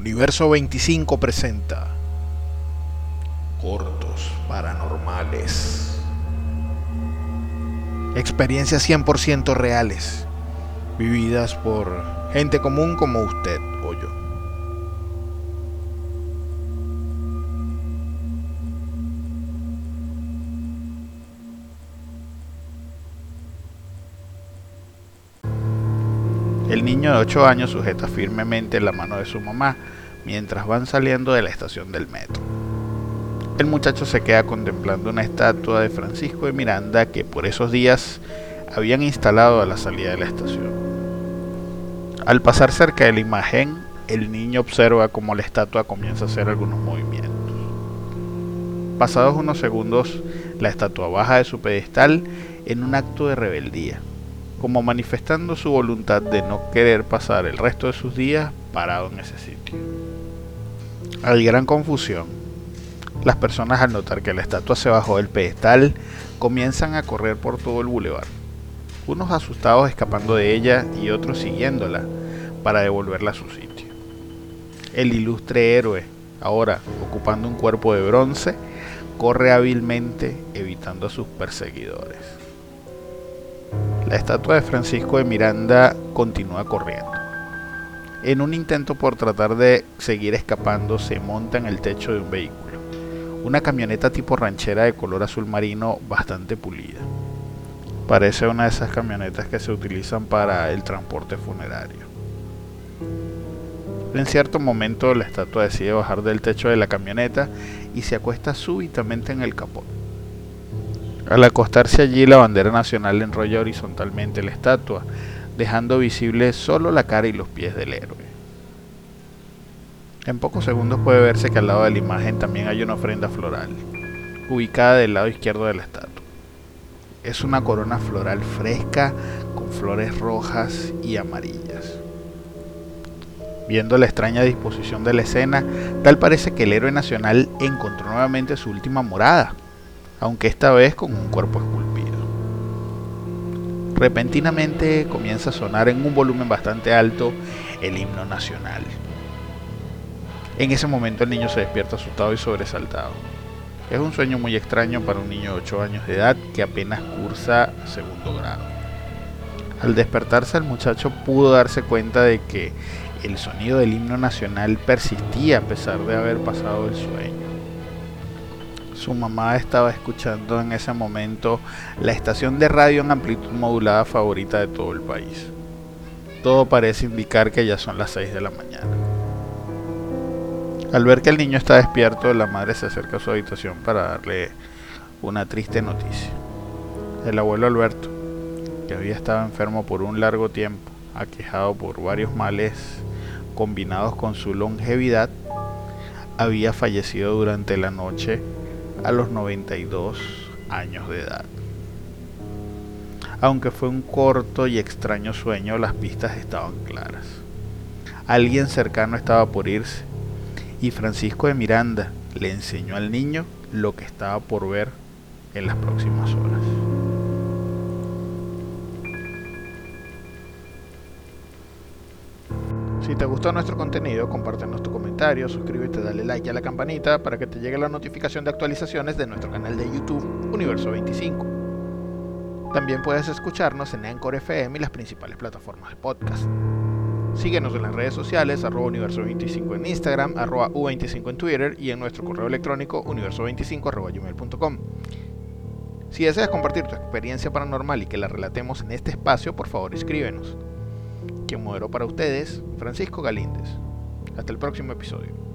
Universo 25 presenta Cortos Paranormales. Experiencias 100% reales, vividas por gente común como usted o yo. El niño de 8 años sujeta firmemente la mano de su mamá mientras van saliendo de la estación del metro. El muchacho se queda contemplando una estatua de Francisco de Miranda que por esos días habían instalado a la salida de la estación. Al pasar cerca de la imagen, el niño observa cómo la estatua comienza a hacer algunos movimientos. Pasados unos segundos, la estatua baja de su pedestal en un acto de rebeldía como manifestando su voluntad de no querer pasar el resto de sus días parado en ese sitio. Hay gran confusión. Las personas al notar que la estatua se bajó del pedestal comienzan a correr por todo el bulevar, unos asustados escapando de ella y otros siguiéndola para devolverla a su sitio. El ilustre héroe, ahora ocupando un cuerpo de bronce, corre hábilmente evitando a sus perseguidores. La estatua de Francisco de Miranda continúa corriendo. En un intento por tratar de seguir escapando, se monta en el techo de un vehículo. Una camioneta tipo ranchera de color azul marino bastante pulida. Parece una de esas camionetas que se utilizan para el transporte funerario. En cierto momento la estatua decide bajar del techo de la camioneta y se acuesta súbitamente en el capó. Al acostarse allí, la bandera nacional enrolla horizontalmente la estatua, dejando visible solo la cara y los pies del héroe. En pocos segundos puede verse que al lado de la imagen también hay una ofrenda floral, ubicada del lado izquierdo de la estatua. Es una corona floral fresca con flores rojas y amarillas. Viendo la extraña disposición de la escena, tal parece que el héroe nacional encontró nuevamente su última morada, aunque esta vez con un cuerpo esculpido. Repentinamente comienza a sonar en un volumen bastante alto el himno nacional. En ese momento el niño se despierta asustado y sobresaltado. Es un sueño muy extraño para un niño de 8 años de edad que apenas cursa segundo grado. Al despertarse el muchacho pudo darse cuenta de que el sonido del himno nacional persistía a pesar de haber pasado el sueño. Su mamá estaba escuchando en ese momento la estación de radio en amplitud modulada favorita de todo el país. Todo parece indicar que ya son las 6 de la mañana. Al ver que el niño está despierto, la madre se acerca a su habitación para darle una triste noticia. El abuelo Alberto, que había estado enfermo por un largo tiempo, aquejado por varios males combinados con su longevidad, había fallecido durante la noche a los 92 años de edad. Aunque fue un corto y extraño sueño, las pistas estaban claras. Alguien cercano estaba por irse y Francisco de Miranda le enseñó al niño lo que estaba por ver en las próximas horas. Si te gustó nuestro contenido, compártenos tu comentario, suscríbete, dale like a la campanita para que te llegue la notificación de actualizaciones de nuestro canal de YouTube Universo 25. También puedes escucharnos en Anchor FM y las principales plataformas de podcast. Síguenos en las redes sociales, arroba universo25 en Instagram, arroba u25 en Twitter y en nuestro correo electrónico universo25 arroba gmail.com. Si deseas compartir tu experiencia paranormal y que la relatemos en este espacio, por favor escríbenos quien moderó para ustedes, Francisco Galíndez. Hasta el próximo episodio.